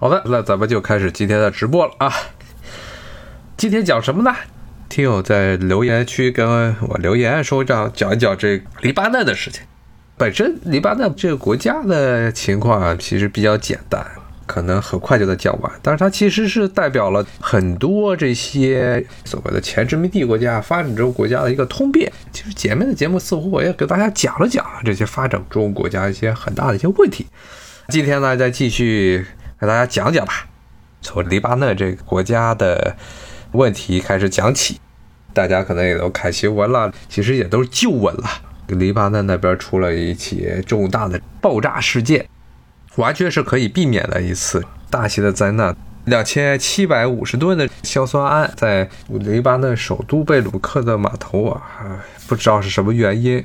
好的，那咱们就开始今天的直播了啊。今天讲什么呢？听友在留言区跟我留言说，让讲一讲这黎巴嫩的事情。本身黎巴嫩这个国家的情况啊，其实比较简单，可能很快就能讲完。但是它其实是代表了很多这些所谓的前殖民地国家、发展中国家的一个通病。其实前面的节目似乎我也给大家讲了讲这些发展中国家一些很大的一些问题。今天呢，再继续。给大家讲讲吧，从黎巴嫩这个国家的问题开始讲起。大家可能也都看新闻了，其实也都是旧闻了。黎巴嫩那边出了一起重大的爆炸事件，完全是可以避免的一次大型的灾难。两千七百五十吨的硝酸铵在黎巴嫩首都贝鲁克的码头啊，不知道是什么原因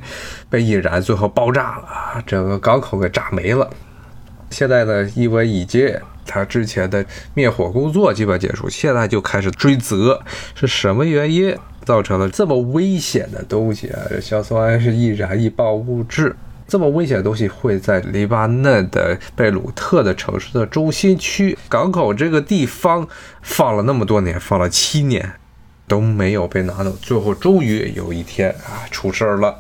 被引燃，最后爆炸了，整个港口给炸没了。现在呢，因为已经他之前的灭火工作基本结束，现在就开始追责，是什么原因造成了这么危险的东西啊？硝酸铵是易燃易爆物质，这么危险的东西会在黎巴嫩的贝鲁特的城市的中心区港口这个地方放了那么多年，放了七年都没有被拿走，最后终于有一天啊，出事儿了，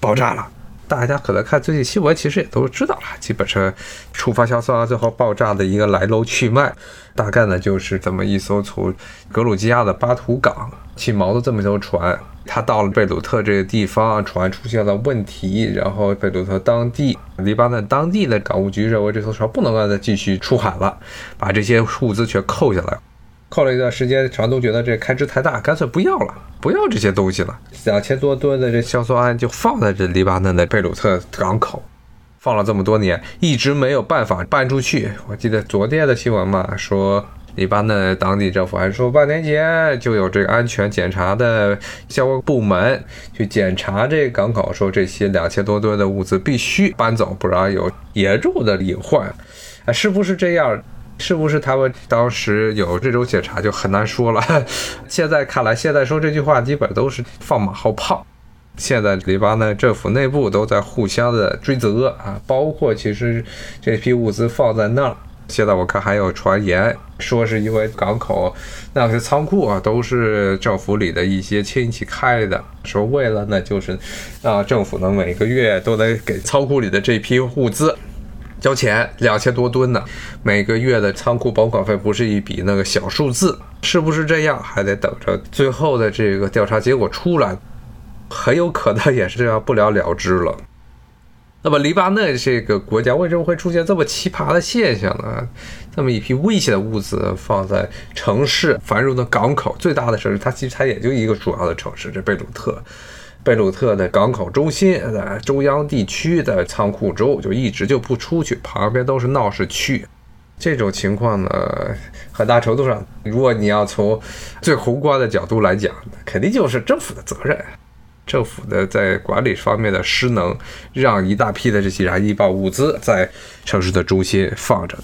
爆炸了。大家可能看最近新闻，其实也都知道了。基本上，触发硝酸铵最后爆炸的一个来龙去脉，大概呢就是这么一艘从格鲁吉亚的巴图港起锚的这么一艘船，它到了贝鲁特这个地方，船出现了问题，然后贝鲁特当地黎巴嫩当地的港务局认为这艘船不能够再继续出海了，把这些物资全扣下来。扣了一段时间，船东觉得这开支太大，干脆不要了，不要这些东西了。两千多吨的这硝酸铵就放在这黎巴嫩的贝鲁特港口，放了这么多年，一直没有办法搬出去。我记得昨天的新闻嘛，说黎巴嫩当地政府还说，半年前就有这个安全检查的相关部门去检查这港口，说这些两千多吨的物资必须搬走，不然有严重的隐患。啊，是不是这样？是不是他们当时有这种检查就很难说了。现在看来，现在说这句话基本都是放马后炮。现在黎巴嫩政府内部都在互相的追责啊，包括其实这批物资放在那儿，现在我看还有传言说是因为港口那些仓库啊都是政府里的一些亲戚开的，说为了呢就是让政府呢每个月都得给仓库里的这批物资。交钱两千多吨呢，每个月的仓库保管费不是一笔那个小数字，是不是这样？还得等着最后的这个调查结果出来，很有可能也是这样不了了之了。那么黎巴嫩这个国家为什么会出现这么奇葩的现象呢？这么一批危险的物资放在城市繁荣的港口最大的城市，它其实它也就一个主要的城市，这贝鲁特。贝鲁特的港口中心，在中央地区的仓库中，就一直就不出去，旁边都是闹市区。这种情况呢，很大程度上，如果你要从最宏观的角度来讲，肯定就是政府的责任，政府的在管理方面的失能，让一大批的这些燃易爆物资在城市的中心放着。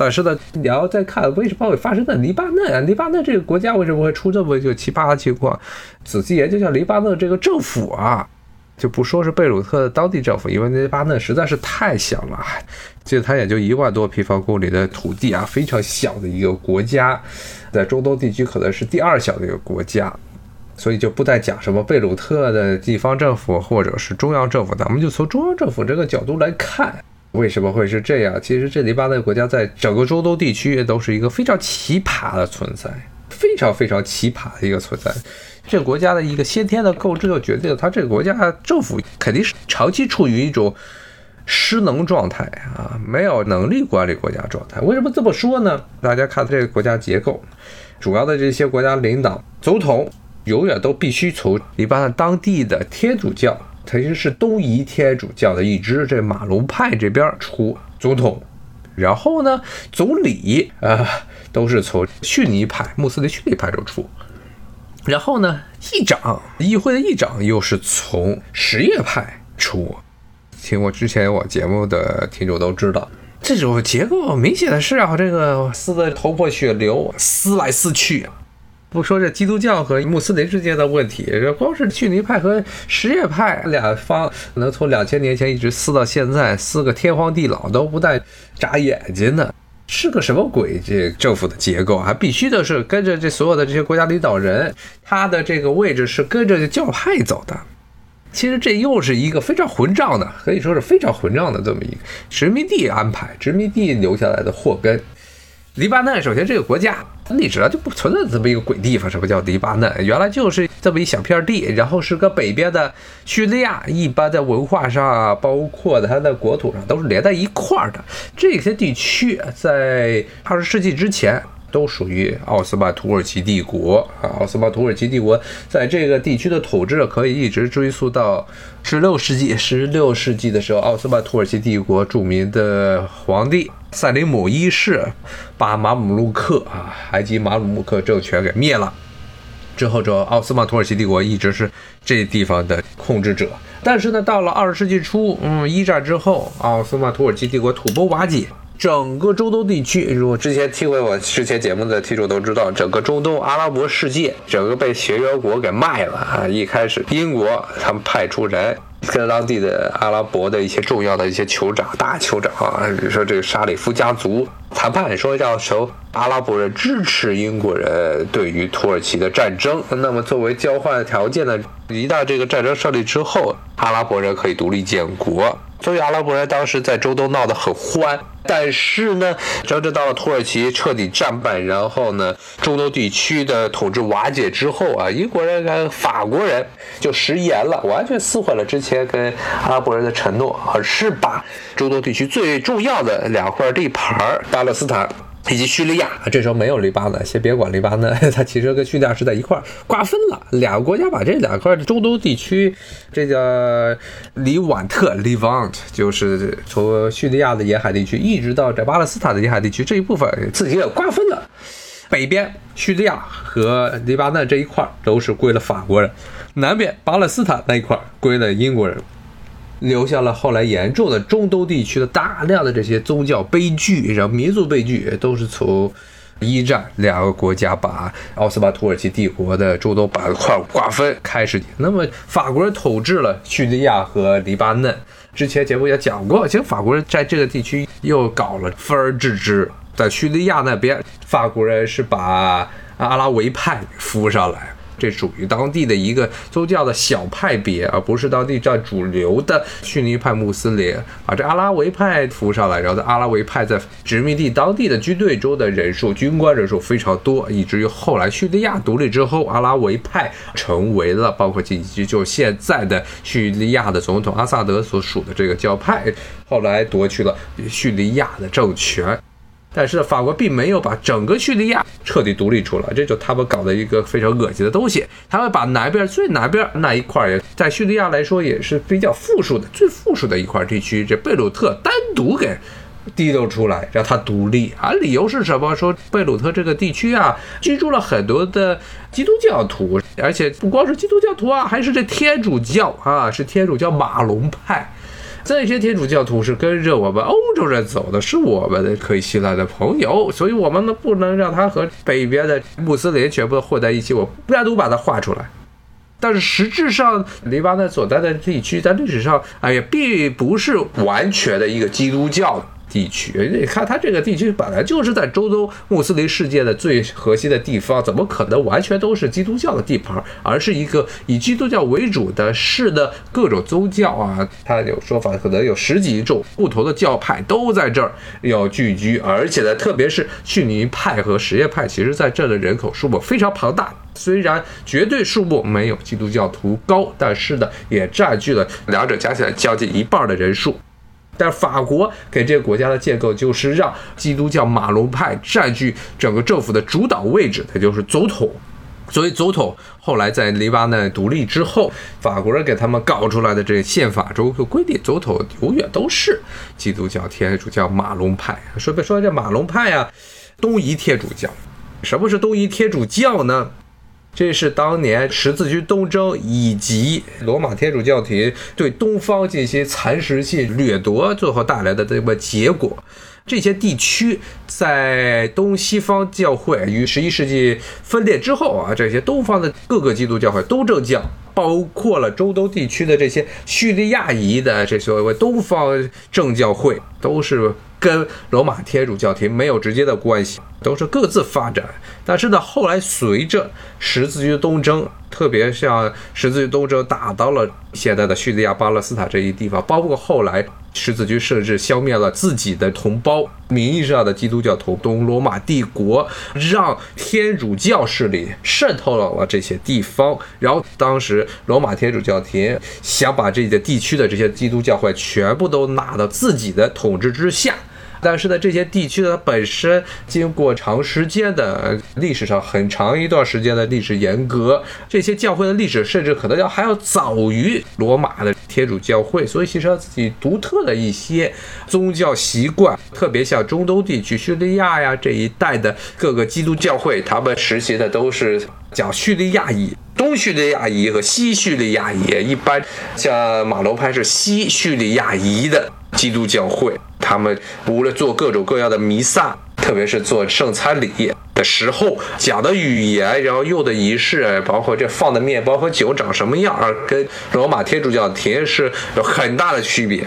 但是呢，你要再看为什么会发生在黎巴嫩啊？黎巴嫩这个国家为什么会出这么一个奇葩的情况？仔细研究一下黎巴嫩这个政府啊，就不说是贝鲁特的当地政府，因为黎巴嫩实在是太小了，其实它也就一万多平方公里的土地啊，非常小的一个国家，在中东地区可能是第二小的一个国家，所以就不再讲什么贝鲁特的地方政府或者是中央政府，咱们就从中央政府这个角度来看。为什么会是这样？其实这黎巴嫩国家在整个中东地区都是一个非常奇葩的存在，非常非常奇葩的一个存在。这个国家的一个先天的构置就决定了，它这个国家政府肯定是长期处于一种失能状态啊，没有能力管理国家状态。为什么这么说呢？大家看这个国家结构，主要的这些国家领导总统永远都必须从黎巴嫩当地的天主教。其实是东仪天主教的一支，这马龙派这边出总统，然后呢，总理啊都是从逊尼派、穆斯林逊尼派中出，然后呢，议长议会的议长又是从什叶派出。听过之前我节目的听众都知道，这种结构明显的是啊，这个撕的头破血流，撕来撕去。不说这基督教和穆斯林之间的问题，这光是逊尼派和什叶派两方能从两千年前一直撕到现在，撕个天荒地老都不带眨眼睛的。是个什么鬼？这政府的结构还必须的是跟着这所有的这些国家领导人，他的这个位置是跟着教派走的。其实这又是一个非常混账的，可以说是非常混账的这么一个殖民地安排，殖民地留下来的祸根。黎巴嫩首先这个国家历史上就不存在这么一个鬼地方，什么叫黎巴嫩？原来就是这么一小片地，然后是个北边的叙利亚，一般在文化上，包括它的国土上都是连在一块儿的。这些地区在二十世纪之前。都属于奥斯曼土耳其帝国啊！奥斯曼土耳其帝国在这个地区的统治可以一直追溯到十六世纪。十六世纪的时候，奥斯曼土耳其帝国著名的皇帝塞林姆一世把马姆鲁克啊，埃及马姆鲁克政权给灭了。之后，这奥斯曼土耳其帝国一直是这地方的控制者。但是呢，到了二十世纪初，嗯，一战之后，奥斯曼土耳其帝国土崩瓦解。整个中东地区，如果之前听过我之前节目的听众都知道，整个中东阿拉伯世界，整个被协约国给卖了啊！一开始英国他们派出人跟当地的阿拉伯的一些重要的一些酋长、大酋长啊，比如说这个沙里夫家族谈判，说要求阿拉伯人支持英国人对于土耳其的战争。那么作为交换条件呢，一旦这个战争胜利之后，阿拉伯人可以独立建国。所以阿拉伯人当时在中东闹得很欢，但是呢，真正到了土耳其彻底战败，然后呢，中东地区的统治瓦解之后啊，英国人跟法国人就食言了，完全撕毁了之前跟阿拉伯人的承诺，而是把中东地区最重要的两块地盘——巴勒斯坦。以及叙利亚，这时候没有黎巴嫩，先别管黎巴嫩，它其实跟叙利亚是在一块儿瓜分了。两个国家把这两块中东地区，这叫黎瓦特 （Levant），就是从叙利亚的沿海地区一直到这巴勒斯坦的沿海地区这一部分，自己也瓜分了。北边叙利亚和黎巴嫩这一块都是归了法国人，南边巴勒斯坦那一块归了英国人。留下了后来严重的中东地区的大量的这些宗教悲剧，然后民族悲剧，都是从一战两个国家把奥斯曼土耳其帝国的中东板块瓜分开始。那么法国人统治了叙利亚和黎巴嫩，之前节目也讲过，其实法国人在这个地区又搞了分而治之，在叙利亚那边，法国人是把阿拉维派扶上来。这属于当地的一个宗教的小派别，而不是当地占主流的逊尼派穆斯林。把这阿拉维派扶上来，然后在阿拉维派在殖民地当地的军队中的人数，军官人数非常多，以至于后来叙利亚独立之后，阿拉维派成为了包括以及就现在的叙利亚的总统阿萨德所属的这个教派，后来夺取了叙利亚的政权。但是法国并没有把整个叙利亚彻底独立出来，这就他们搞的一个非常恶心的东西。他们把南边最南边那一块儿，在叙利亚来说也是比较富庶的、最富庶的一块地区，这贝鲁特单独给提溜出来，让它独立啊。理由是什么？说贝鲁特这个地区啊，居住了很多的基督教徒，而且不光是基督教徒啊，还是这天主教啊，是天主教马龙派。这些天主教徒是跟着我们欧洲人走的，是我们的可以信赖的朋友，所以我们呢不能让他和北边的穆斯林全部混在一起，我单独把它画出来。但是实质上，黎巴嫩所在的地区在历史上，哎呀，并不是完全的一个基督教。地区，你看它这个地区本来就是在中东穆斯林世界的最核心的地方，怎么可能完全都是基督教的地盘，而是一个以基督教为主的市的各种宗教啊？它有说法，可能有十几种不同的教派都在这儿要聚居，而且呢，特别是逊尼派和什叶派，其实在这的人口数目非常庞大，虽然绝对数目没有基督教徒高，但是呢，也占据了两者加起来将近一半的人数。但法国给这个国家的建构就是让基督教马龙派占据整个政府的主导位置，他就是总统。所以总统后来在黎巴嫩独立之后，法国人给他们搞出来的这个宪法中就规定，总统永远都是基督教天主教马龙派。说别说这马龙派啊，东夷天主教。什么是东夷天主教呢？这是当年十字军东征以及罗马天主教廷对东方进行蚕食性掠夺最后带来的这个结果。这些地区在东西方教会于十一世纪分裂之后啊，这些东方的各个基督教会，都正教，包括了中东地区的这些叙利亚裔的这所谓东方正教会，都是跟罗马天主教廷没有直接的关系，都是各自发展。但是呢，后来随着十字军东征，特别像十字军东征打到了现在的叙利亚、巴勒斯坦这一地方，包括后来十字军设置消灭了自己的同胞，名义上的基督教徒，东罗马帝国让天主教势力渗透到了这些地方，然后当时罗马天主教廷想把这些地区的这些基督教会全部都纳到自己的统治之下。但是呢，这些地区呢本身经过长时间的历史上很长一段时间的历史严格，这些教会的历史甚至可能要还要早于罗马的天主教会，所以形成自己独特的一些宗教习惯，特别像中东地区叙利亚呀这一带的各个基督教会，他们实行的都是讲叙利亚语。东叙利亚裔和西叙利亚裔，一般像马龙派是西叙利亚裔的基督教会，他们无论做各种各样的弥撒，特别是做圣餐礼的时候讲的语言，然后用的仪式，包括这放的面包和酒长什么样，跟罗马天主教体验是有很大的区别。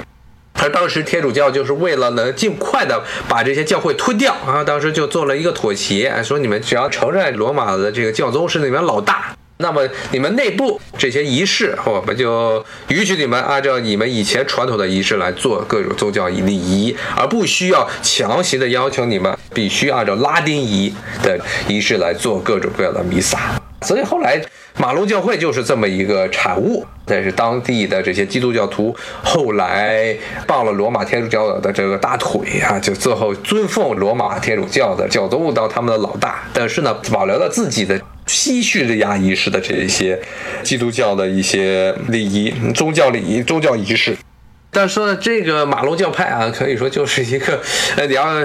而当时天主教就是为了能尽快的把这些教会吞掉啊，当时就做了一个妥协，说你们只要承认罗马的这个教宗是你们老大。那么你们内部这些仪式，我们就允许你们按照你们以前传统的仪式来做各种宗教礼仪，而不需要强行的要求你们必须按照拉丁仪的仪式来做各种各样的弥撒。所以后来马龙教会就是这么一个产物。但是当地的这些基督教徒后来抱了罗马天主教的这个大腿啊，就最后尊奉罗马天主教的教宗当他们的老大。但是呢，保留了自己的。西叙利亚仪式的这一些基督教的一些礼仪、宗教礼仪、宗教仪式。但是说呢，这个马龙教派啊，可以说就是一个，呃，你要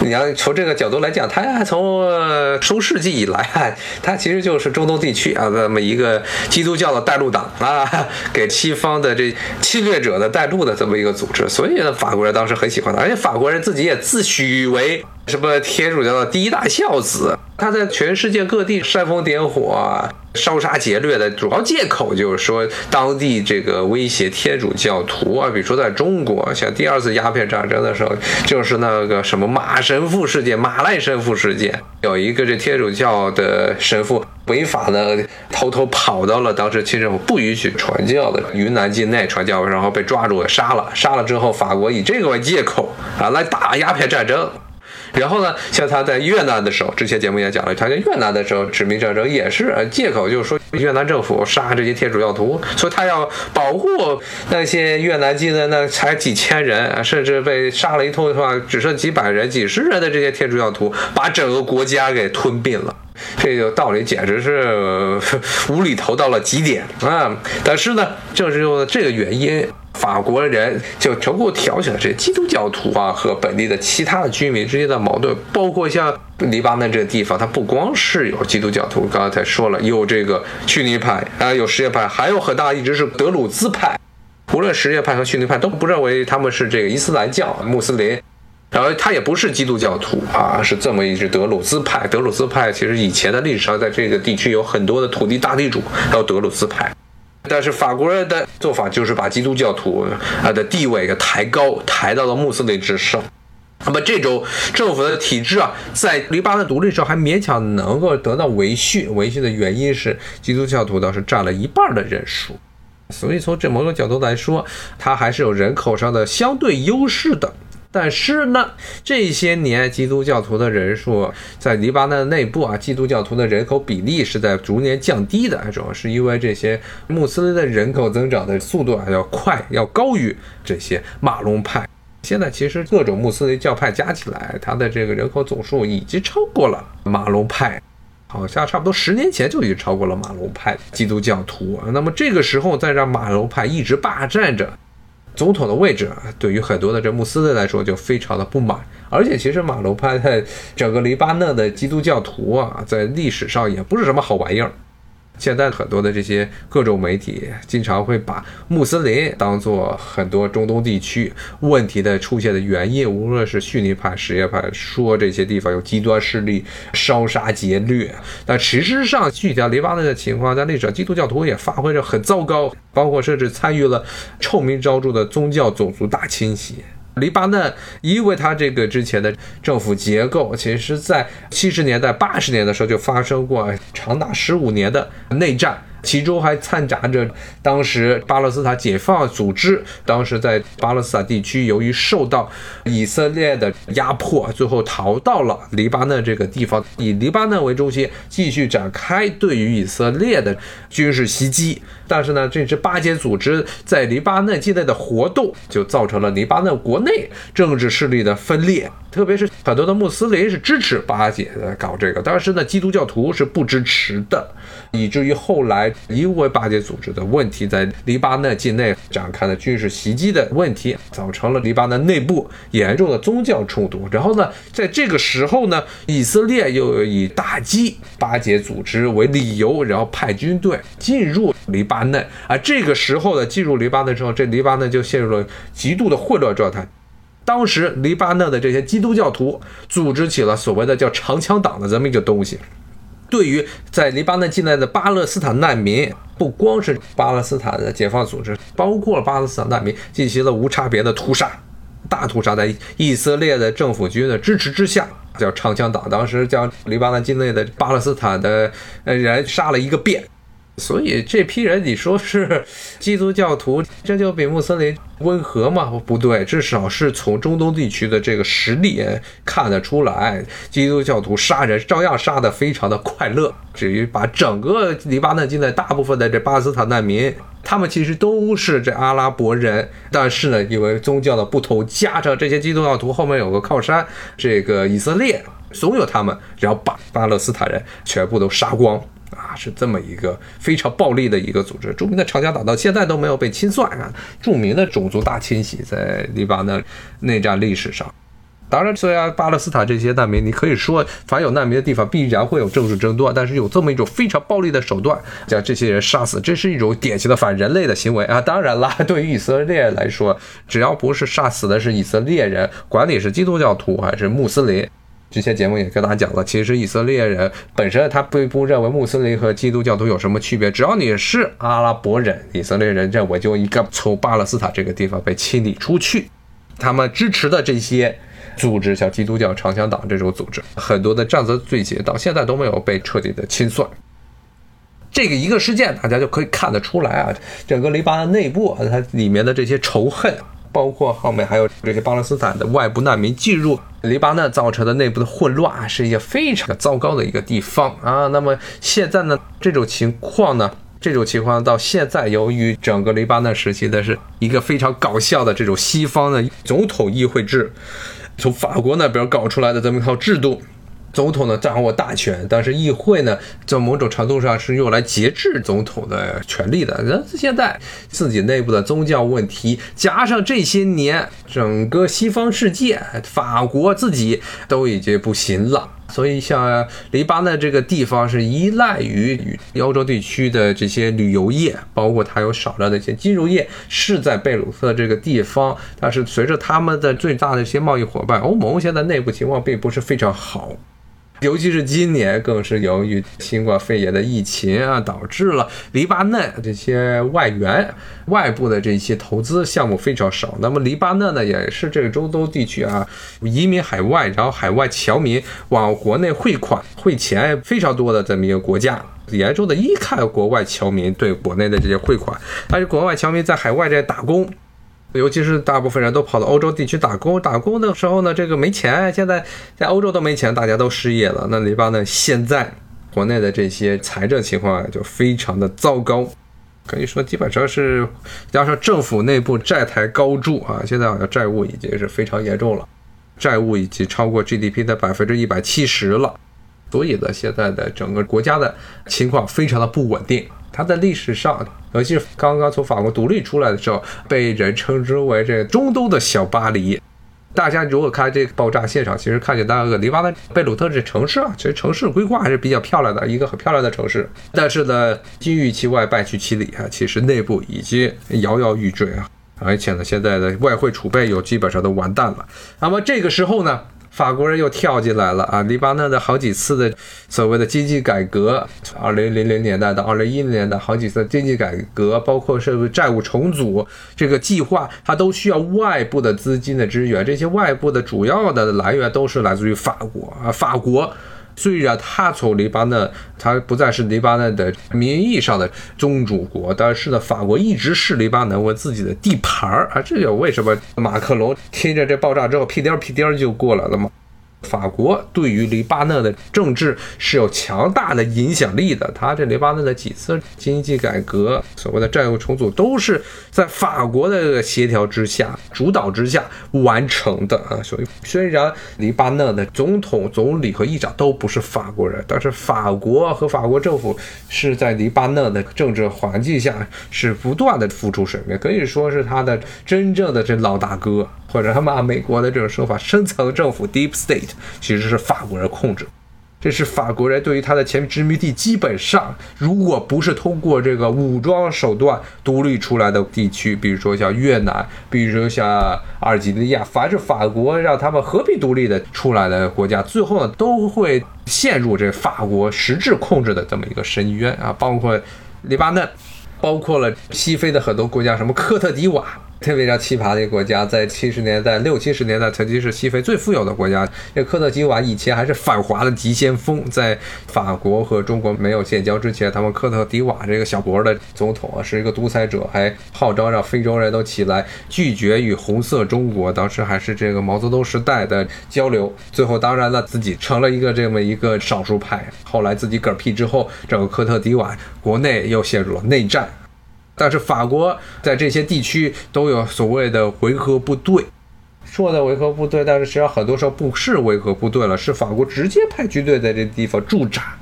你要从这个角度来讲，它从中世纪以来啊，它其实就是中东地区啊这么一个基督教的带路党啊，给西方的这侵略者的带路的这么一个组织。所以呢，法国人当时很喜欢他，而且法国人自己也自诩为什么天主教的第一大孝子。他在全世界各地煽风点火、烧杀劫掠的主要借口，就是说当地这个威胁天主教徒啊，比如说在中国，像第二次鸦片战争的时候，就是那个什么马神父事件、马赖神父事件，有一个这天主教的神父违法的偷偷跑到了当时清政府不允许传教的云南境内传教，然后被抓住杀了。杀了之后，法国以这个为借口啊来打鸦片战争。然后呢，像他在越南的时候，之前节目也讲了，他在越南的时候殖民战争也是借口，就是说越南政府杀这些天主教徒，所以他要保护那些越南籍的那才几千人，甚至被杀了一通的话，只剩几百人、几十人的这些天主教徒，把整个国家给吞并了。这个道理简直是无厘头到了极点啊！但是呢，正是因为这个原因。法国人就成功挑起了这基督教徒啊和本地的其他的居民之间的矛盾，包括像黎巴嫩这个地方，它不光是有基督教徒，刚才说了，有这个逊尼派啊，有什叶派，还有很大一支是德鲁兹派。无论什叶派和逊尼派都不认为他们是这个伊斯兰教穆斯林，然后他也不是基督教徒啊，是这么一支德鲁兹派。德鲁兹派其实以前的历史上在这个地区有很多的土地大地主，还有德鲁兹派。但是法国人的做法就是把基督教徒啊的地位给抬高，抬到了穆斯林之上。那么这种政府的体制啊，在黎巴嫩独立时候还勉强能够得到维续。维续的原因是基督教徒倒是占了一半的人数，所以从这某种角度来说，它还是有人口上的相对优势的。但是呢，这些年基督教徒的人数在黎巴嫩内部啊，基督教徒的人口比例是在逐年降低的，主要是因为这些穆斯林的人口增长的速度还要快，要高于这些马龙派。现在其实各种穆斯林教派加起来，它的这个人口总数已经超过了马龙派，好像差不多十年前就已经超过了马龙派基督教徒。那么这个时候再让马龙派一直霸占着。总统的位置对于很多的这穆斯林来说就非常的不满，而且其实马龙派在整个黎巴嫩的基督教徒啊，在历史上也不是什么好玩意儿。现在很多的这些各种媒体经常会把穆斯林当做很多中东地区问题的出现的原因，无论是逊尼派、什叶派，说这些地方有极端势力烧杀劫掠，但事实上，具体黎巴嫩的情况，在历史上基督教徒也发挥着很糟糕，包括甚至参与了臭名昭著的宗教种族大清洗。黎巴嫩因为它这个之前的政府结构，其实在七十年代、八十年的时候就发生过长达十五年的内战。其中还掺杂着当时巴勒斯坦解放组织，当时在巴勒斯坦地区，由于受到以色列的压迫，最后逃到了黎巴嫩这个地方，以黎巴嫩为中心，继续展开对于以色列的军事袭击。但是呢，这支巴解组织在黎巴嫩境内的活动，就造成了黎巴嫩国内政治势力的分裂。特别是很多的穆斯林是支持巴解的搞这个，但是呢，基督教徒是不支持的，以至于后来因为巴解组织的问题，在黎巴嫩境内展开了军事袭击的问题，造成了黎巴嫩内部严重的宗教冲突。然后呢，在这个时候呢，以色列又以打击巴解组织为理由，然后派军队进入黎巴嫩。而这个时候呢，进入黎巴嫩之后，这黎巴嫩就陷入了极度的混乱状态。当时黎巴嫩的这些基督教徒组织起了所谓的叫长枪党的这么一个东西，对于在黎巴嫩境内的巴勒斯坦难民，不光是巴勒斯坦的解放组织，包括巴勒斯坦难民进行了无差别的屠杀，大屠杀，在以色列的政府军的支持之下，叫长枪党，当时将黎巴嫩境内的巴勒斯坦的人杀了一个遍。所以这批人，你说是 基督教徒，这就比穆斯林温和吗？不对，至少是从中东地区的这个实力看得出来，基督教徒杀人照样杀得非常的快乐。至于把整个黎巴嫩境内大部分的这巴勒斯坦难民，他们其实都是这阿拉伯人，但是呢，因为宗教的不同，加上这些基督教徒后面有个靠山，这个以色列怂恿他们，然后把巴勒斯坦人全部都杀光。啊，是这么一个非常暴力的一个组织。著名的长江大道现在都没有被清算啊。著名的种族大清洗在黎巴嫩内战历史上，当然，虽然巴勒斯坦这些难民，你可以说凡有难民的地方必然会有政治争端，但是有这么一种非常暴力的手段将这些人杀死，这是一种典型的反人类的行为啊。当然了，对于以色列来说，只要不是杀死的是以色列人，管你是基督教徒还是穆斯林。之前节目也跟大家讲了，其实以色列人本身他并不认为穆斯林和基督教徒有什么区别，只要你是阿拉伯人，以色列人认为就应该从巴勒斯坦这个地方被清理出去。他们支持的这些组织，像基督教长枪党这种组织，很多的战争罪行到现在都没有被彻底的清算。这个一个事件，大家就可以看得出来啊，整个黎巴嫩内部它里面的这些仇恨。包括后面还有这些巴勒斯坦的外部难民进入黎巴嫩造成的内部的混乱，是一个非常糟糕的一个地方啊。那么现在呢，这种情况呢，这种情况到现在，由于整个黎巴嫩时期的是一个非常搞笑的这种西方的总统议会制，从法国那边搞出来的这么一套制度。总统呢掌握大权，但是议会呢，在某种程度上是用来节制总统的权力的。那现在自己内部的宗教问题，加上这些年整个西方世界，法国自己都已经不行了。所以像黎巴嫩这个地方是依赖于欧洲地区的这些旅游业，包括它有少量的一些金融业是在贝鲁特这个地方。但是随着他们的最大的一些贸易伙伴欧盟，现在内部情况并不是非常好。尤其是今年，更是由于新冠肺炎的疫情啊，导致了黎巴嫩这些外援、外部的这些投资项目非常少。那么，黎巴嫩呢，也是这个中东地区啊，移民海外，然后海外侨民往国内汇款、汇钱非常多的这么一个国家，严重的依靠国外侨民对国内的这些汇款。但是，国外侨民在海外这打工。尤其是大部分人都跑到欧洲地区打工，打工的时候呢，这个没钱。现在在欧洲都没钱，大家都失业了。那黎巴嫩现在国内的这些财政情况就非常的糟糕，可以说基本上是加上政府内部债台高筑啊，现在好像债务已经是非常严重了，债务已经超过 GDP 的百分之一百七十了。所以呢，现在的整个国家的情况非常的不稳定。它在历史上，尤其是刚刚从法国独立出来的时候，被人称之为这中东的小巴黎。大家如果看这个爆炸现场，其实看见那个黎巴嫩贝鲁特这城市啊，其实城市规划还是比较漂亮的，一个很漂亮的城市。但是呢，金玉其外，败絮其里啊，其实内部已经摇摇欲坠啊，而且呢，现在的外汇储备又基本上都完蛋了。那么这个时候呢？法国人又跳进来了啊！黎巴嫩的好几次的所谓的经济改革，二零零零年代到二零一零年代好几次经济改革，包括是债务重组这个计划，它都需要外部的资金的支援。这些外部的主要的来源都是来自于法国啊，法国。虽然他从黎巴嫩，他不再是黎巴嫩的名义上的宗主国，但是呢，法国一直视黎巴嫩为自己的地盘儿啊。这就为什么马克龙听着这爆炸之后屁颠儿屁颠儿就过来了嘛。法国对于黎巴嫩的政治是有强大的影响力的。他这黎巴嫩的几次经济改革、所谓的债务重组，都是在法国的协调之下、主导之下完成的啊。所以，虽然黎巴嫩的总统、总理和议长都不是法国人，但是法国和法国政府是在黎巴嫩的政治环境下是不断的付出水面，可以说是他的真正的这老大哥。或者他们按美国的这种说法，深层政府 （deep state） 其实是法国人控制。这是法国人对于他的前殖民地，基本上如果不是通过这个武装手段独立出来的地区，比如说像越南，比如说像阿尔及利亚，凡是法国让他们和平独立的出来的国家，最后呢都会陷入这法国实质控制的这么一个深渊啊！包括黎巴嫩，包括了西非的很多国家，什么科特迪瓦。特别叫奇葩的一个国家，在七十年代、六七十年代曾经是西非最富有的国家。这科特迪瓦以前还是反华的急先锋，在法国和中国没有建交之前，他们科特迪瓦这个小国的总统啊是一个独裁者，还号召让非洲人都起来拒绝与红色中国。当时还是这个毛泽东时代的交流，最后当然了自己成了一个这么一个少数派。后来自己嗝屁之后，整个科特迪瓦国内又陷入了内战。但是法国在这些地区都有所谓的维和部队，说的维和部队，但是实际上很多时候不是维和部队了，是法国直接派军队在这地方驻扎。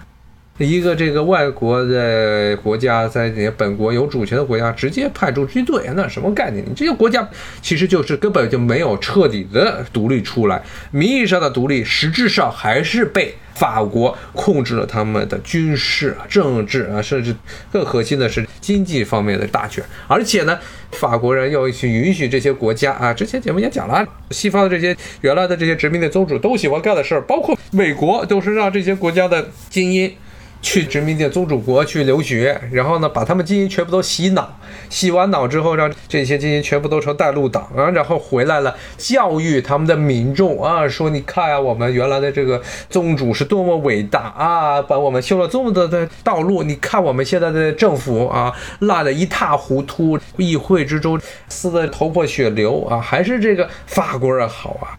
一个这个外国的国家在你本国有主权的国家直接派驻军队，那什么概念？你这个国家其实就是根本就没有彻底的独立出来，名义上的独立，实质上还是被。法国控制了他们的军事、政治啊，甚至更核心的是经济方面的大权。而且呢，法国人要去允许这些国家啊，之前节目也讲了，西方的这些原来的这些殖民的宗主都喜欢干的事儿，包括美国，都是让这些国家的精英。去殖民地宗主国去留学，然后呢，把他们精英全部都洗脑，洗完脑之后，让这些精英全部都成带路党啊，然后回来了，教育他们的民众啊，说你看啊，我们原来的这个宗主是多么伟大啊，把我们修了这么多的道路，你看我们现在的政府啊，烂得一塌糊涂，议会之中撕得头破血流啊，还是这个法国人好啊。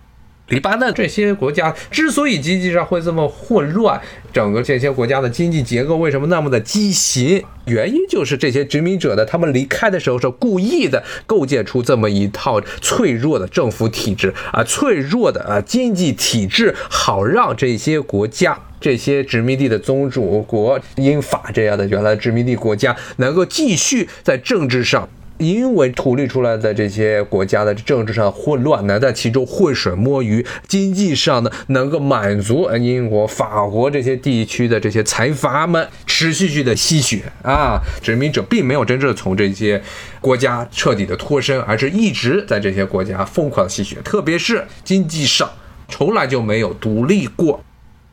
黎巴嫩这些国家之所以经济上会这么混乱，整个这些国家的经济结构为什么那么的畸形？原因就是这些殖民者呢，他们离开的时候是故意的构建出这么一套脆弱的政府体制啊，脆弱的啊经济体制，好让这些国家、这些殖民地的宗主国、英法这样的原来殖民地国家能够继续在政治上。因为独立出来的这些国家的政治上混乱，难在其中浑水摸鱼；经济上呢，能够满足英国、法国这些地区的这些财阀们持续续的吸血啊！殖民者并没有真正从这些国家彻底的脱身，而是一直在这些国家疯狂吸血，特别是经济上，从来就没有独立过。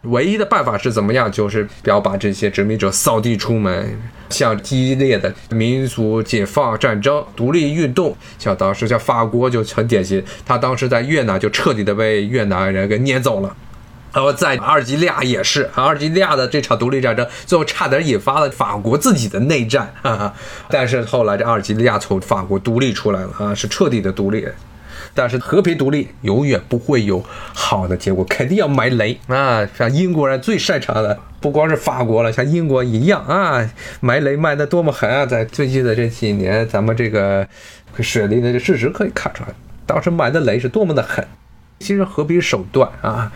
唯一的办法是怎么样？就是不要把这些殖民者扫地出门。像激烈的民族解放战争、独立运动，像当时像法国就很典型，他当时在越南就彻底的被越南人给撵走了。然后在阿尔及利亚也是，阿尔及利亚的这场独立战争最后差点引发了法国自己的内战。哈哈但是后来这阿尔及利亚从法国独立出来了啊，是彻底的独立。但是和平独立永远不会有好的结果，肯定要埋雷啊！像英国人最擅长的，不光是法国了，像英国一样啊，埋雷埋得多么狠啊！在最近的这几年，咱们这个水利的事实可以看出来，当时埋的雷是多么的狠。其实和平手段啊，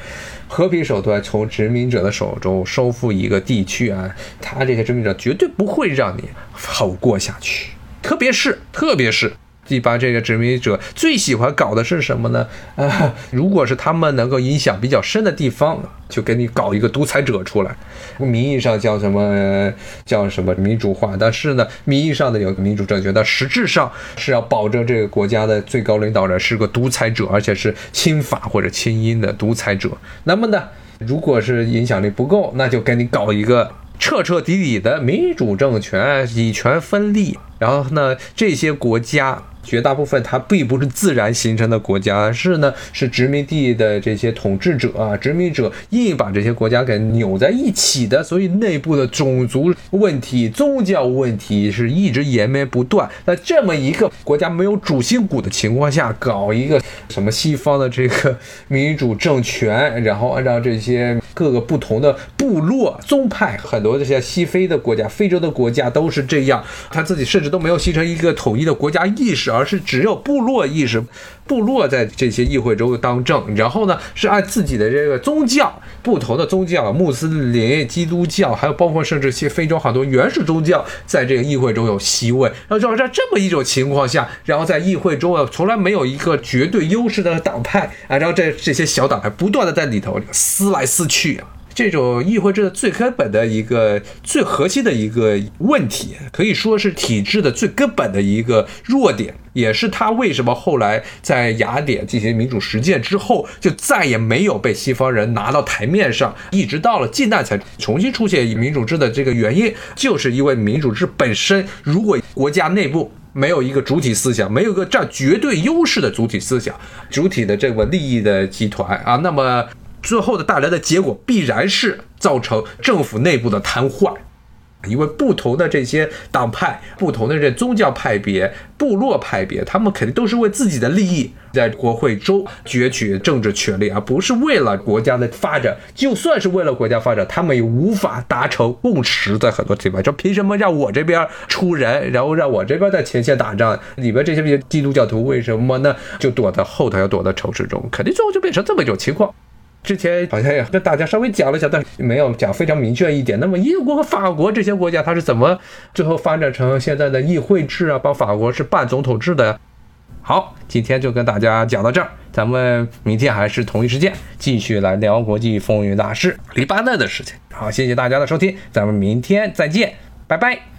和平手段从殖民者的手中收复一个地区啊，他这些殖民者绝对不会让你好过下去，特别是特别是。一般这个殖民者最喜欢搞的是什么呢？啊，如果是他们能够影响比较深的地方，就给你搞一个独裁者出来，名义上叫什么叫什么民主化，但是呢，名义上的有民主政权，但实质上是要保证这个国家的最高领导人是个独裁者，而且是亲法或者亲英的独裁者。那么呢，如果是影响力不够，那就给你搞一个彻彻底底的民主政权，以权分立。然后呢，这些国家。绝大部分它并不是自然形成的国家，而是呢是殖民地的这些统治者啊，殖民者硬把这些国家给扭在一起的，所以内部的种族问题、宗教问题是一直延绵不断。那这么一个国家没有主心骨的情况下，搞一个什么西方的这个民主政权，然后按照这些各个不同的部落宗派，很多这些西非的国家、非洲的国家都是这样，他自己甚至都没有形成一个统一的国家意识。而是只有部落意识，部落在这些议会中当政，然后呢是按自己的这个宗教，不同的宗教，穆斯林、基督教，还有包括甚至些非洲很多原始宗教，在这个议会中有席位。然后就是在这么一种情况下，然后在议会中啊，从来没有一个绝对优势的党派啊，然后这这些小党派不断的在里头撕来撕去啊。这种议会制的最根本的一个、最核心的一个问题，可以说是体制的最根本的一个弱点，也是他为什么后来在雅典进行民主实践之后，就再也没有被西方人拿到台面上，一直到了近代才重新出现民主制的这个原因，就是因为民主制本身，如果国家内部没有一个主体思想，没有一个占绝对优势的主体思想、主体的这个利益的集团啊，那么。最后的带来的结果必然是造成政府内部的瘫痪，因为不同的这些党派、不同的这宗教派别、部落派别，他们肯定都是为自己的利益在国会中攫取政治权利，而不是为了国家的发展。就算是为了国家发展，他们也无法达成共识。在很多地方，就凭什么让我这边出人，然后让我这边在前线打仗？里边这些基督教徒为什么呢？就躲在后头，要躲在城市中，肯定最后就变成这么一种情况。之前好像也跟大家稍微讲了一下，但没有讲非常明确一点。那么英国和法国这些国家，它是怎么最后发展成现在的议会制啊？包括法国是半总统制的。好，今天就跟大家讲到这儿，咱们明天还是同一时间继续来聊国际风云大事，黎巴嫩的事情。好，谢谢大家的收听，咱们明天再见，拜拜。